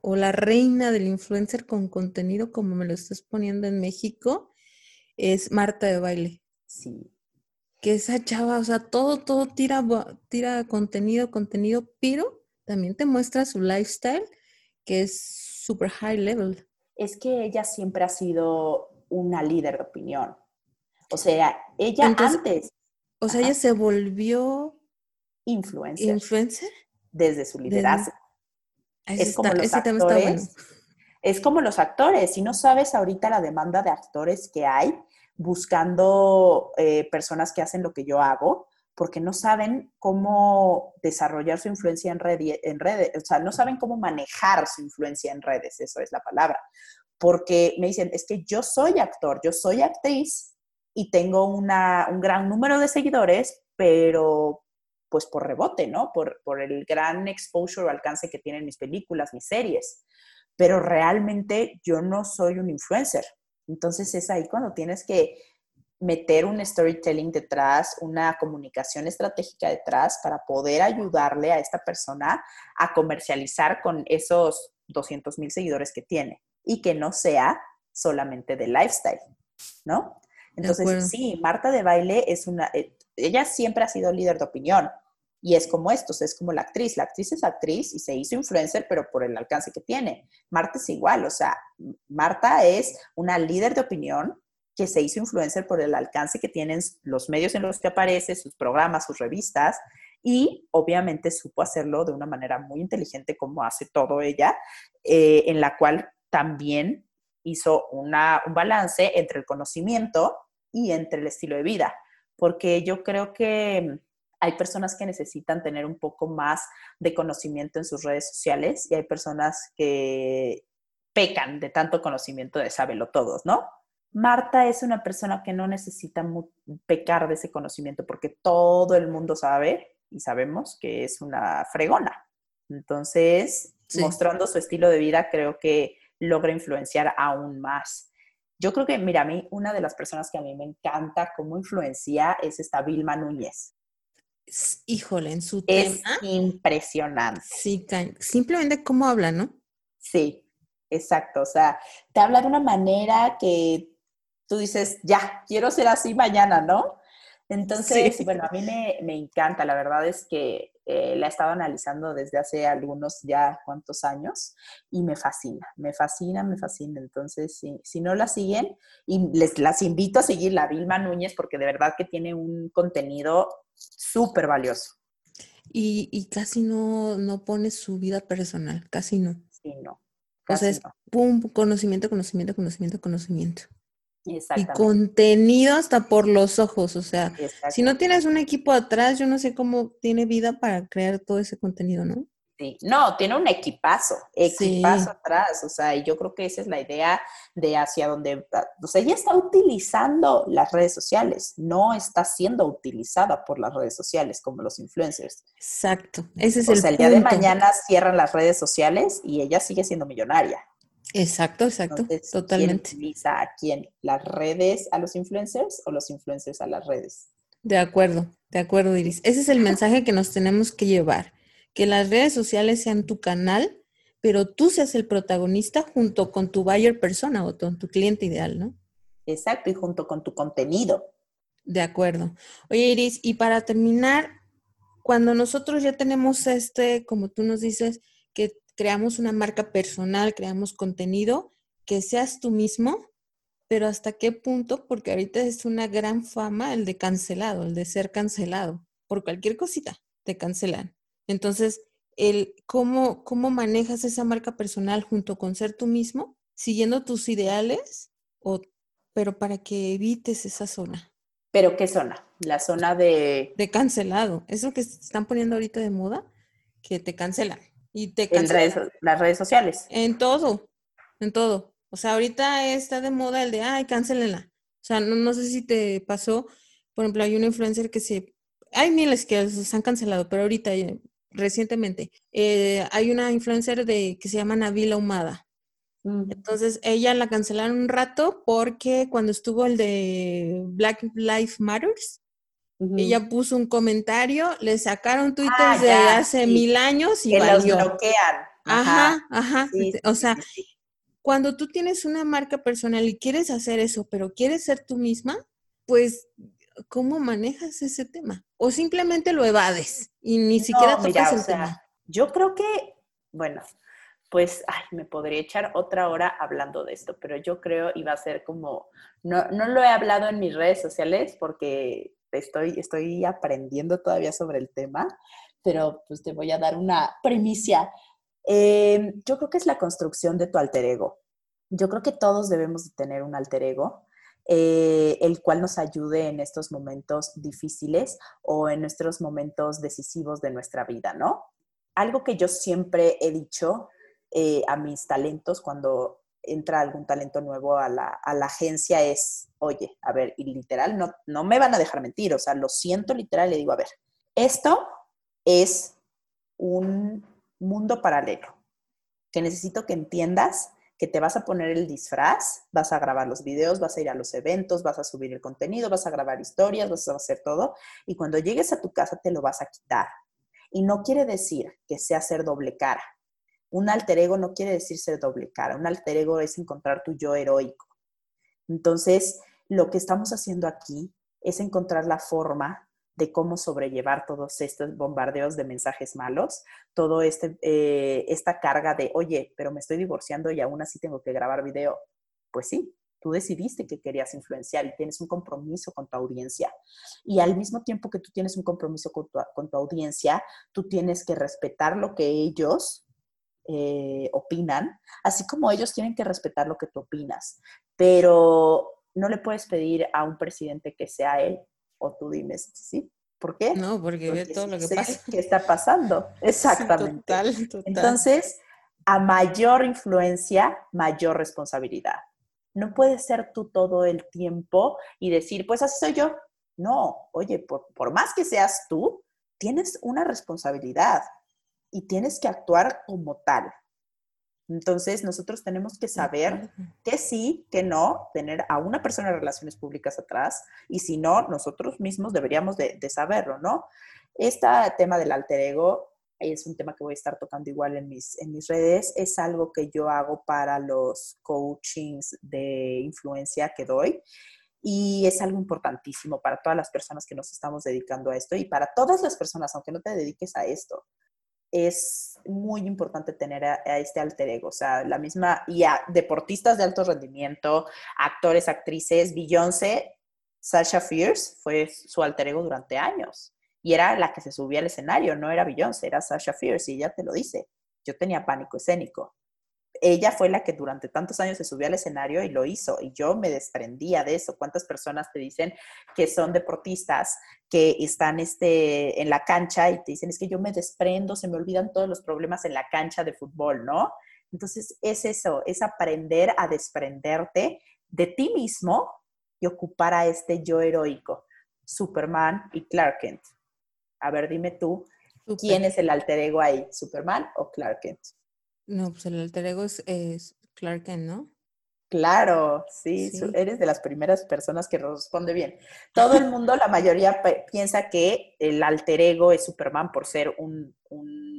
o la reina del influencer con contenido, como me lo estás poniendo en México, es Marta de baile. Sí. Que esa chava, o sea, todo, todo tira, tira contenido, contenido, pero también te muestra su lifestyle, que es super high level. Es que ella siempre ha sido una líder de opinión. O sea, ella antes. O sea, ella se volvió influencer. ¿Influencer? Desde su liderazgo. Es como los actores. Es como los actores. Si no sabes ahorita la demanda de actores que hay buscando eh, personas que hacen lo que yo hago, porque no saben cómo desarrollar su influencia en, en redes, o sea, no saben cómo manejar su influencia en redes, eso es la palabra. Porque me dicen, es que yo soy actor, yo soy actriz y tengo una, un gran número de seguidores, pero pues por rebote, ¿no? Por, por el gran exposure o alcance que tienen mis películas, mis series. Pero realmente yo no soy un influencer. Entonces es ahí cuando tienes que meter un storytelling detrás, una comunicación estratégica detrás para poder ayudarle a esta persona a comercializar con esos 200 mil seguidores que tiene y que no sea solamente de lifestyle, ¿no? Entonces, sí, Marta de baile es una, eh, ella siempre ha sido líder de opinión, y es como esto, es como la actriz. La actriz es actriz y se hizo influencer, pero por el alcance que tiene. Marta es igual, o sea, Marta es una líder de opinión que se hizo influencer por el alcance que tienen los medios en los que aparece, sus programas, sus revistas, y obviamente supo hacerlo de una manera muy inteligente como hace todo ella, eh, en la cual también hizo una, un balance entre el conocimiento y entre el estilo de vida, porque yo creo que hay personas que necesitan tener un poco más de conocimiento en sus redes sociales y hay personas que pecan de tanto conocimiento de sábelo todos, ¿no? Marta es una persona que no necesita pecar de ese conocimiento porque todo el mundo sabe y sabemos que es una fregona. Entonces, mostrando su estilo de vida, creo que logra influenciar aún más. Yo creo que, mira, a mí, una de las personas que a mí me encanta cómo influencia es esta Vilma Núñez híjole, en su es impresionante. Sí, simplemente cómo habla, ¿no? Sí, exacto. O sea, te habla de una manera que tú dices, ya, quiero ser así mañana, ¿no? Entonces, bueno, a mí me, me, encanta, la verdad es que eh, la he estado analizando desde hace algunos ya cuantos años y me fascina, me fascina, me fascina. Entonces, si, si no la siguen, y les las invito a seguir la Vilma Núñez porque de verdad que tiene un contenido súper valioso. Y, y, casi no, no pone su vida personal, casi no. Sí, no. o sea, es pum, conocimiento, conocimiento, conocimiento, conocimiento. Y contenido hasta por los ojos, o sea, si no tienes un equipo atrás, yo no sé cómo tiene vida para crear todo ese contenido, ¿no? Sí, no, tiene un equipazo, equipazo atrás, o sea, y yo creo que esa es la idea de hacia donde, o sea, ella está utilizando las redes sociales, no está siendo utilizada por las redes sociales como los influencers. Exacto, ese es el sea, el día de mañana cierran las redes sociales y ella sigue siendo millonaria. Exacto, exacto, totalmente. ¿Quién utiliza a quién? ¿Las redes a los influencers o los influencers a las redes? De acuerdo, de acuerdo, Iris. Ese es el mensaje que nos tenemos que llevar, que las redes sociales sean tu canal, pero tú seas el protagonista junto con tu buyer persona o con tu cliente ideal, ¿no? Exacto, y junto con tu contenido. De acuerdo. Oye, Iris, y para terminar, cuando nosotros ya tenemos este, como tú nos dices, que creamos una marca personal, creamos contenido, que seas tú mismo, pero ¿hasta qué punto? Porque ahorita es una gran fama el de cancelado, el de ser cancelado. Por cualquier cosita te cancelan. Entonces, el cómo, cómo manejas esa marca personal junto con ser tú mismo, siguiendo tus ideales, o, pero para que evites esa zona. ¿Pero qué zona? La zona de... De cancelado. Eso que están poniendo ahorita de moda, que te cancelan. Y te. En las redes sociales. En todo, en todo. O sea, ahorita está de moda el de, ay, cancelenla. O sea, no, no sé si te pasó, por ejemplo, hay una influencer que se, hay miles que se han cancelado, pero ahorita, eh, recientemente, eh, hay una influencer de, que se llama Navila Humada. Entonces, ella la cancelaron un rato porque cuando estuvo el de Black Lives Matters, ella puso un comentario, le sacaron Twitter ah, de hace mil años y que los bloquean. Ajá, ajá. o sea, cuando tú tienes una marca personal y quieres hacer eso, pero quieres ser tú misma, pues, ¿cómo manejas ese tema? O simplemente lo evades y ni siquiera tocas el tema. Yo creo que, bueno, pues, ay, me podría echar otra hora hablando de esto, pero yo creo iba a ser como, no, no lo he hablado en mis redes sociales porque estoy, estoy aprendiendo todavía sobre el tema, pero pues te voy a dar una primicia eh, yo creo que es la construcción de tu alter ego. Yo creo que todos debemos de tener un alter ego, eh, el cual nos ayude en estos momentos difíciles o en nuestros momentos decisivos de nuestra vida, ¿no? Algo que yo siempre he dicho eh, a mis talentos cuando entra algún talento nuevo a la, a la, agencia es, oye, a ver, y literal, no, no me van a dejar mentir, o sea, lo siento literal, le digo, a ver, esto es un mundo paralelo, que necesito que entiendas que te vas a poner el disfraz, vas a grabar los videos, vas a ir a los eventos, vas a subir el contenido, vas a grabar historias, vas a hacer todo, y cuando llegues a tu casa te lo vas a quitar. Y no quiere decir que sea ser doble cara. Un alter ego no quiere decir ser doble cara. Un alter ego es encontrar tu yo heroico. Entonces, lo que estamos haciendo aquí es encontrar la forma de cómo sobrellevar todos estos bombardeos de mensajes malos, todo este, eh, esta carga de, oye, pero me estoy divorciando y aún así tengo que grabar video. Pues sí, tú decidiste que querías influenciar y tienes un compromiso con tu audiencia. Y al mismo tiempo que tú tienes un compromiso con tu, audiencia, tú tienes que respetar lo que ellos eh, opinan, así como ellos tienen que respetar lo que tú opinas. Pero no le puedes pedir a un presidente que sea él o tú dime, ¿sí? ¿Por qué? No, porque, ve todo lo que pasa. ¿Qué está pasando? Exactamente. total, total. Entonces, a mayor influencia, mayor responsabilidad. No puedes ser tú todo el tiempo y decir, pues así soy yo. No, oye, por, por más que seas tú, tienes una responsabilidad y tienes que actuar como tal. Entonces, nosotros tenemos que saber que sí, que no, tener a una persona de relaciones públicas atrás y si no, nosotros mismos deberíamos de, saberlo, ¿no? Este tema del alter ego es un tema que voy a estar tocando igual en mis, en mis redes, es algo que yo hago para los coachings de influencia que doy y es algo importantísimo para todas las personas que nos estamos dedicando a esto y para todas las personas, aunque no te dediques a esto es muy importante tener a, este alter ego, o sea, la misma, y a deportistas de alto rendimiento, actores, actrices, Beyoncé, Sasha Fierce fue su alter ego durante años y era la que se subía al escenario, no era Beyoncé, era Sasha Fierce y ella te lo dice, yo tenía pánico escénico ella fue la que durante tantos años se subió al escenario y lo hizo. Y yo me desprendía de eso. ¿Cuántas personas te dicen que son deportistas que están este, en la cancha y te dicen, es que yo me desprendo, se me olvidan todos los problemas en la cancha de fútbol, ¿no? Entonces es eso, es aprender a desprenderte de ti mismo y ocupar a este yo heroico, Superman y Clark Kent. A ver, dime tú, ¿quién es el alter ego ahí, Superman o Clark Kent? No, pues el alter ego es, Clark Kent, ¿no? Claro, sí, eres de las primeras personas que responde bien. Todo el mundo, la mayoría piensa que el alter ego es Superman por ser un,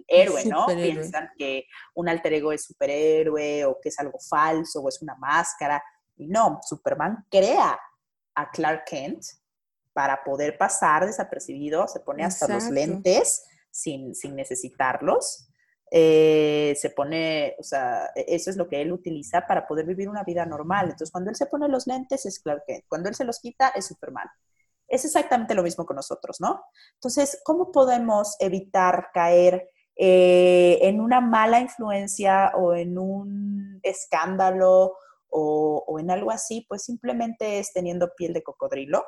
héroe, ¿no? Piensan que un alter ego es superhéroe o que es algo falso o es una máscara. Y no, Superman crea a Clark Kent para poder pasar desapercibido, se pone hasta los lentes sin, sin necesitarlos eh, se pone, o sea, e, eso es lo que él utiliza para poder vivir una vida normal. Entonces, cuando él se pone los lentes, es claro que cuando él se los quita, es Superman. Es exactamente lo mismo con nosotros, ¿no? Entonces, ¿cómo podemos evitar caer eh, en una mala influencia o en un escándalo o, o en algo así? Pues simplemente es teniendo piel de cocodrilo,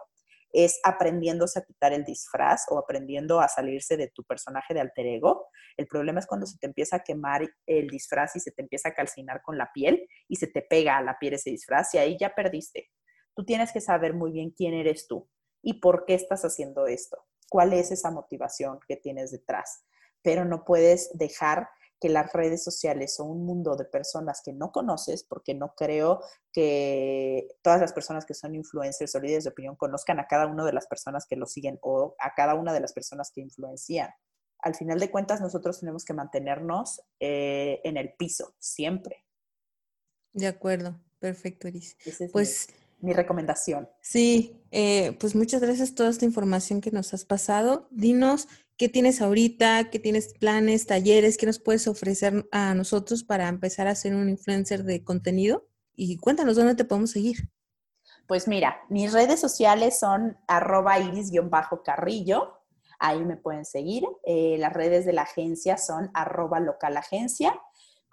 es aprendiéndose a quitar el disfraz o aprendiendo a salirse de tu personaje de alter ego. El problema es cuando se te empieza a quemar el disfraz y se te empieza a calcinar con la piel y se te pega a la piel ese disfraz y ahí ya perdiste. Tú tienes que saber muy bien quién eres tú y por qué estás haciendo esto. ¿Cuál es esa motivación que tienes detrás? Pero no puedes dejar que las redes sociales son un mundo de personas que no conoces, porque no creo que todas las personas que son influencers o líderes de opinión conozcan a cada una de las personas que lo siguen o a cada una de las personas que influencian. Al final de cuentas, nosotros tenemos que mantenernos eh, en el piso, siempre. De acuerdo, perfecto, Iris. pues mi, recomendación. Sí, eh, pues muchas gracias por toda esta información que nos has pasado. Dinos ¿Qué tienes ahorita? ¿Qué tienes planes, talleres? ¿Qué nos puedes ofrecer a nosotros para empezar a ser un influencer de contenido? Y cuéntanos dónde te podemos seguir. Pues mira, mis redes sociales son arroba iris-carrillo. Ahí me pueden seguir. Eh, las redes de la agencia son arroba localagencia.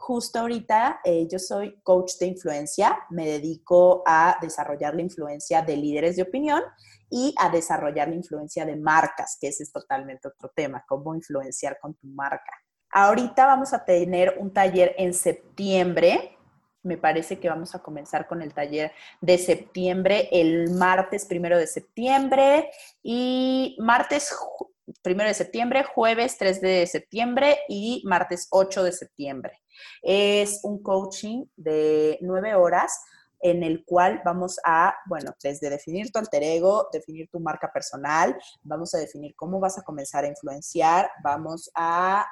Justo ahorita eh, yo soy coach de influencia, me dedico a desarrollar la influencia de líderes de opinión y a desarrollar la influencia de marcas, que ese es totalmente otro tema, cómo influenciar con tu marca. Ahorita vamos a tener un taller en septiembre. Me parece que vamos a comenzar con el taller de septiembre, el martes primero de septiembre y martes primero de septiembre, jueves 3 de septiembre y martes 8 de septiembre. Es un coaching de nueve horas en el cual vamos a, bueno, desde definir tu alter ego, definir tu marca personal, vamos a definir cómo vas a comenzar a influenciar, vamos a,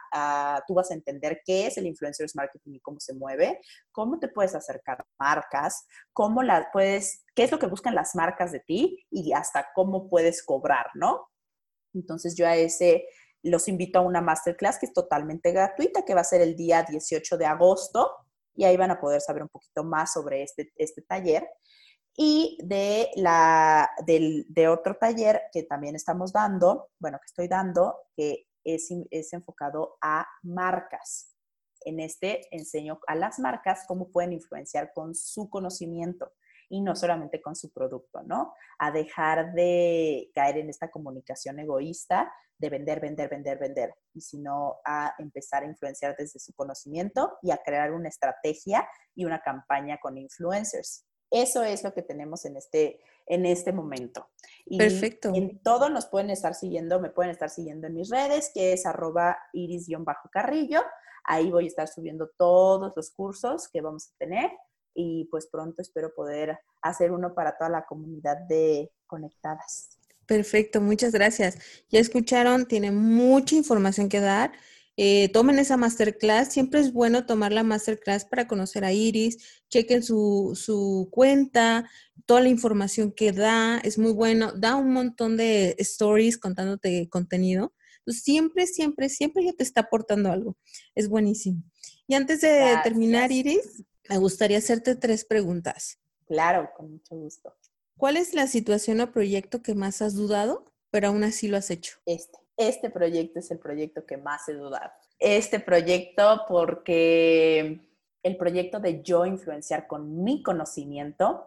tú vas a entender qué es el influencers marketing y cómo se mueve, cómo te puedes acercar a marcas, cómo las puedes, qué es lo que buscan las marcas de ti y hasta cómo puedes cobrar, ¿no? Entonces yo a ese los invito a una masterclass que es totalmente gratuita, que va a ser el día 18 de agosto, y ahí van a poder saber un poquito más sobre este, este taller. Y de, la, del, de otro taller que también estamos dando, bueno, que estoy dando, que es, es enfocado a marcas. En este enseño a las marcas cómo pueden influenciar con su conocimiento y no solamente con su producto, ¿no? A dejar de caer en esta comunicación egoísta de vender, vender, vender, vender, y sino a empezar a influenciar desde su conocimiento y a crear una estrategia y una campaña con influencers. Eso es lo que tenemos en este, en este momento. Y Perfecto. En todo nos pueden estar siguiendo, me pueden estar siguiendo en mis redes, que es arroba iris-carrillo. Ahí voy a estar subiendo todos los cursos que vamos a tener y pues pronto espero poder hacer uno para toda la comunidad de conectadas. Perfecto, muchas gracias. Ya escucharon, tiene mucha información que dar. Eh, tomen esa masterclass. Siempre es bueno tomar la masterclass para conocer a Iris. Chequen su, su cuenta, toda la información que da. Es muy bueno. Da un montón de stories contándote contenido. siempre, siempre, siempre ya te está aportando algo. Es buenísimo. Y antes de terminar, Iris, me gustaría hacerte tres preguntas. Claro, con mucho gusto. ¿Cuál es la situación o proyecto que más has dudado, pero aún así lo has hecho? Este. Este proyecto es el proyecto que más he dudado. Este proyecto porque el proyecto de yo influenciar con mi conocimiento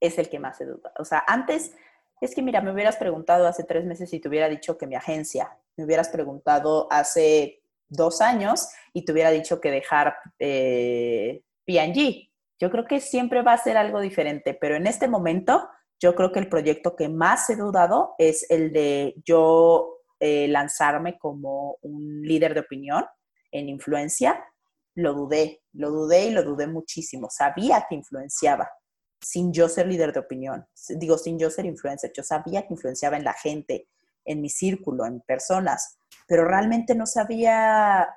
es el que más he dudado. O sea, antes, es que mira, me hubieras preguntado hace tres meses y te hubiera dicho que mi agencia, me hubieras preguntado hace dos años y te hubiera dicho que dejar eh, P&G. Yo creo que siempre va a ser algo diferente, pero en este momento yo creo que el proyecto que más he dudado es el de yo eh, lanzarme como un líder de opinión en influencia. Lo dudé, lo dudé y lo dudé muchísimo. Sabía que influenciaba sin yo ser líder de opinión. Digo, sin yo ser influencer. Yo sabía que influenciaba en la gente, en mi círculo, en personas, pero realmente no sabía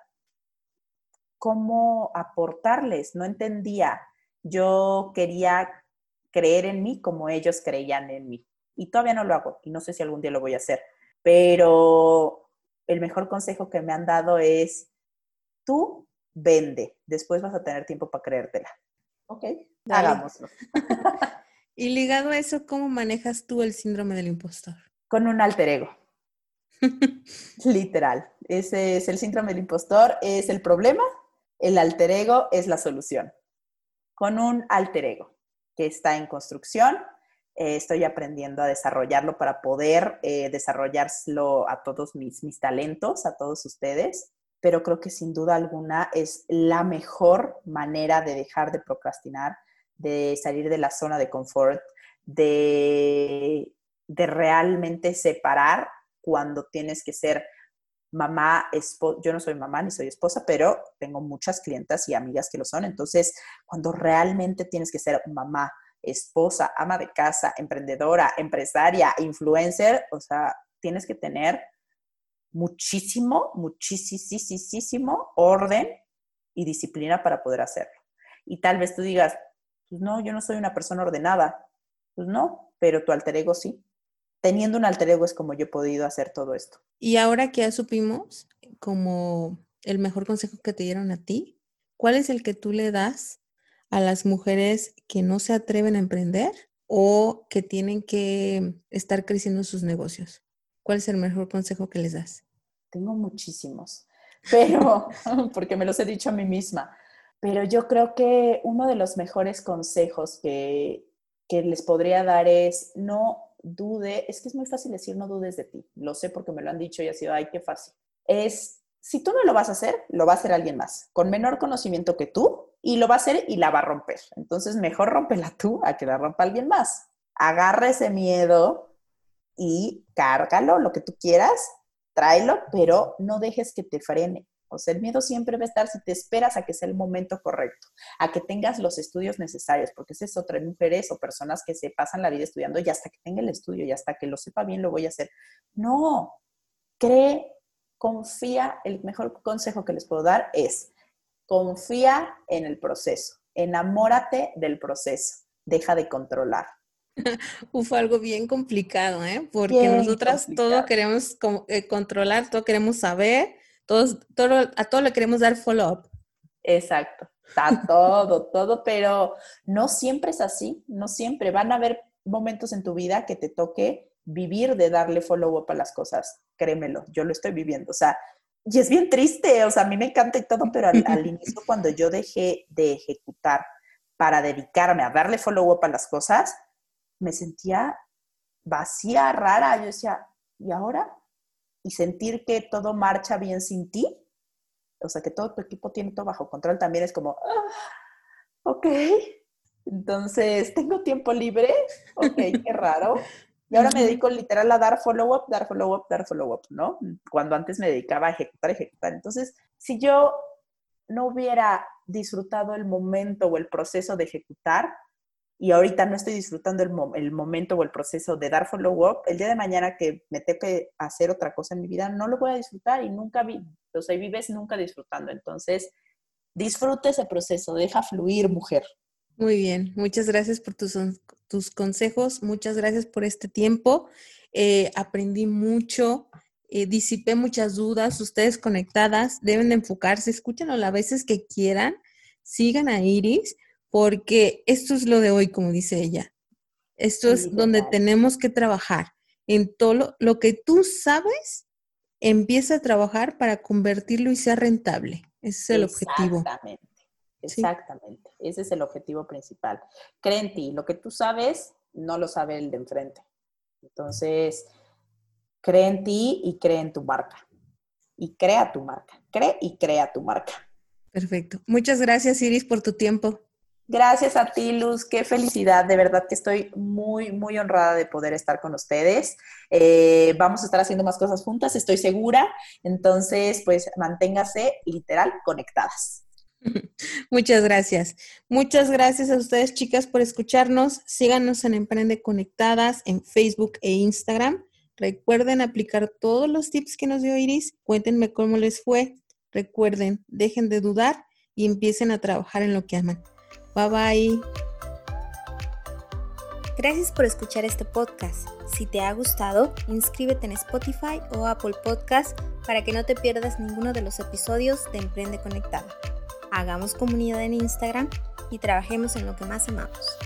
cómo aportarles, no entendía. Yo quería creer en mí como ellos creían en mí. Y todavía no lo hago y no sé si algún día lo voy a hacer. Pero el mejor consejo que me han dado es tú vende, después vas a tener tiempo para creértela. Ok, hagámoslo. y ligado a eso, ¿cómo manejas tú el síndrome del impostor? Con un alter ego. Literal. Ese es el síndrome del impostor, es el problema, el alter ego es la solución. Con un alter ego que está en construcción, eh, estoy aprendiendo a desarrollarlo para poder eh, desarrollarlo a todos mis, mis talentos, a todos ustedes, pero creo que sin duda alguna es la mejor manera de dejar de procrastinar, de salir de la zona de confort, de, de realmente separar cuando tienes que ser mamá, esposa, yo no soy mamá ni soy esposa, pero tengo muchas clientas y amigas que lo son. Entonces, cuando realmente tienes que ser mamá, esposa, ama de casa, emprendedora, empresaria, influencer, o sea, tienes que tener muchísimo, muchísimo orden y disciplina para poder hacerlo. Y tal vez tú digas, pues no, yo no soy una persona ordenada. Pues no, pero tu alter ego sí teniendo un alter ego es como yo he podido hacer todo esto. Y ahora que ya supimos como el mejor consejo que te dieron a ti, ¿cuál es el que tú le das a las mujeres que no se atreven a emprender o que tienen que estar creciendo sus negocios? ¿Cuál es el mejor consejo que les das? Tengo muchísimos, pero porque me los he dicho a mí misma. Pero yo creo que uno de los mejores consejos que, que les podría dar es no dude, es que es muy fácil decir no dudes de ti, lo sé porque me lo han dicho y ha sido, ay, qué fácil. Es, si tú no lo vas a hacer, lo va a hacer alguien más, con menor conocimiento que tú, y lo va a hacer y la va a romper. Entonces, mejor rómpela tú a que la rompa alguien más. Agarra ese miedo y cárgalo, lo que tú quieras, tráelo, pero no dejes que te frene. Sea, el miedo siempre va a estar si te esperas a que sea el momento correcto, a que tengas los estudios necesarios, porque esa es otra, mujeres o personas que se pasan la vida estudiando y hasta que tenga el estudio y hasta que lo sepa bien lo voy a hacer. No, cree, confía, el mejor consejo que les puedo dar es, confía en el proceso, enamórate del proceso, deja de controlar. Uf, algo bien complicado, ¿eh? Porque nosotras todo queremos eh, controlar, todo queremos saber, todos, todo, a todo le queremos dar follow-up. Exacto, a todo, todo, pero no siempre es así, no siempre. Van a haber momentos en tu vida que te toque vivir de darle follow-up a las cosas, créemelo, yo lo estoy viviendo, o sea, y es bien triste, o sea, a mí me encanta y todo, pero al, al inicio cuando yo dejé de ejecutar para dedicarme a darle follow-up a las cosas, me sentía vacía, rara, yo decía, ¿y ahora? Y sentir que todo marcha bien sin ti, o sea, que todo tu equipo tiene todo bajo control, también es como, ah, ok, entonces tengo tiempo libre, ok, qué raro. Y ahora me dedico literal a dar follow-up, dar follow-up, dar follow-up, ¿no? Cuando antes me dedicaba a ejecutar, ejecutar. Entonces, si yo no hubiera disfrutado el momento o el proceso de ejecutar, y ahorita no estoy disfrutando el, momento o el proceso de dar follow-up, el día de mañana que me tengo que hacer otra cosa en mi vida, no lo voy a disfrutar y nunca vi, o sea, vives nunca disfrutando. Entonces, disfrute ese proceso, deja fluir, mujer. Muy bien, muchas gracias por tus, tus consejos, muchas gracias por este tiempo. Eh, aprendí mucho, eh, disipé muchas dudas, ustedes conectadas deben de enfocarse, escúchenlo las veces que quieran, sigan a Iris porque esto es lo de hoy, como dice ella. Esto es donde tenemos que trabajar. En todo lo, que tú sabes, empieza a trabajar para convertirlo y sea rentable. Ese es el objetivo. Exactamente. Exactamente. Ese es el objetivo principal. Cree en ti. Lo que tú sabes, no lo sabe el de enfrente. Entonces, cree en ti y cree en tu marca. Y crea tu marca. Cree y crea tu marca. Perfecto. Muchas gracias, Iris, por tu tiempo. Gracias a ti, Luz. Qué felicidad. De verdad que estoy muy, muy honrada de poder estar con ustedes. Eh, vamos a estar haciendo más cosas juntas, estoy segura. Entonces, pues manténgase literal conectadas. Muchas gracias. Muchas gracias a ustedes, chicas, por escucharnos. Síganos en Emprende Conectadas en Facebook e Instagram. Recuerden aplicar todos los tips que nos dio Iris. Cuéntenme cómo les fue. Recuerden, dejen de dudar y empiecen a trabajar en lo que aman. Bye bye. Gracias por escuchar este podcast. Si te ha gustado, inscríbete en Spotify o Apple Podcast para que no te pierdas ninguno de los episodios de Emprende Conectado. Hagamos comunidad en Instagram y trabajemos en lo que más amamos.